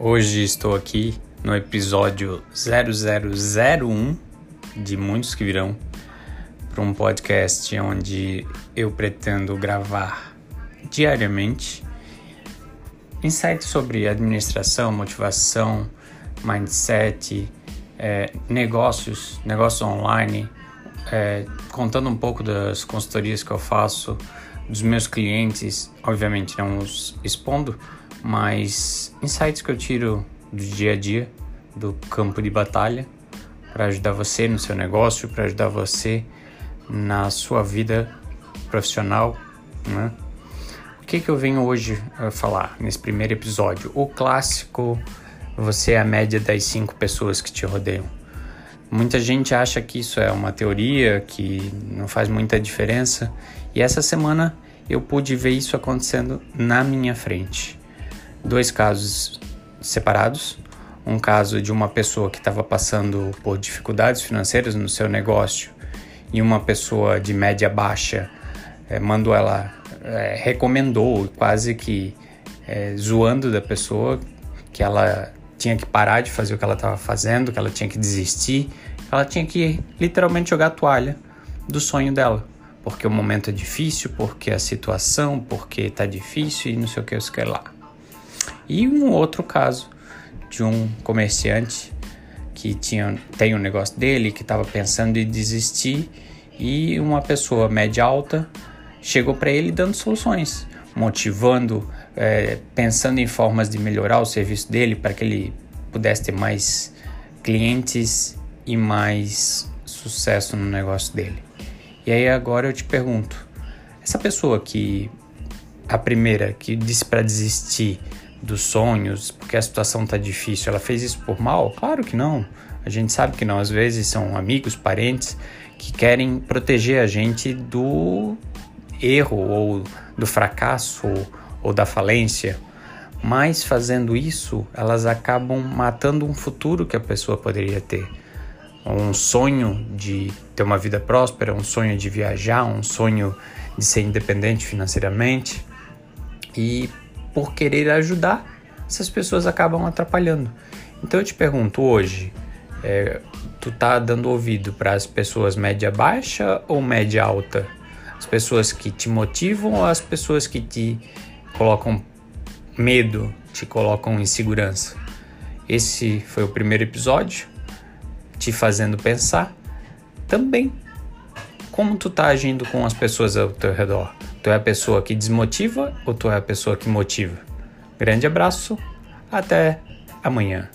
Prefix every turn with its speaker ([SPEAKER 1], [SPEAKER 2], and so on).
[SPEAKER 1] Hoje estou aqui no episódio 0001 de muitos que virão para um podcast onde eu pretendo gravar diariamente insights sobre administração, motivação, mindset, é, negócios, negócios online, é, contando um pouco das consultorias que eu faço, dos meus clientes, obviamente não os expondo, mas insights que eu tiro do dia a dia, do campo de batalha, para ajudar você no seu negócio, para ajudar você na sua vida profissional, né? O que, que eu venho hoje a falar nesse primeiro episódio? O clássico, você é a média das cinco pessoas que te rodeiam. Muita gente acha que isso é uma teoria, que não faz muita diferença, e essa semana eu pude ver isso acontecendo na minha frente dois casos separados. Um caso de uma pessoa que estava passando por dificuldades financeiras no seu negócio e uma pessoa de média baixa é, mandou ela, é, recomendou, quase que é, zoando da pessoa, que ela tinha que parar de fazer o que ela estava fazendo, que ela tinha que desistir, ela tinha que literalmente jogar a toalha do sonho dela. Porque o momento é difícil, porque a situação, porque está difícil e não sei o que, eu sei lá. E um outro caso de um comerciante que tinha, tem um negócio dele, que estava pensando em desistir e uma pessoa média alta chegou para ele dando soluções, motivando, é, pensando em formas de melhorar o serviço dele para que ele pudesse ter mais clientes e mais sucesso no negócio dele. E aí agora eu te pergunto, essa pessoa que a primeira que disse para desistir dos sonhos, porque a situação tá difícil, ela fez isso por mal? Claro que não. A gente sabe que não, às vezes são amigos, parentes que querem proteger a gente do erro ou do fracasso ou da falência. Mas fazendo isso, elas acabam matando um futuro que a pessoa poderia ter. Um sonho de ter uma vida próspera, um sonho de viajar, um sonho de ser independente financeiramente. E por querer ajudar, essas pessoas acabam atrapalhando. Então eu te pergunto hoje, é, tu tá dando ouvido para as pessoas média baixa ou média alta? As pessoas que te motivam ou as pessoas que te colocam medo, te colocam insegurança? Esse foi o primeiro episódio, te fazendo pensar também como tu tá agindo com as pessoas ao teu redor. Tu é a pessoa que desmotiva ou tu é a pessoa que motiva? Grande abraço, até amanhã.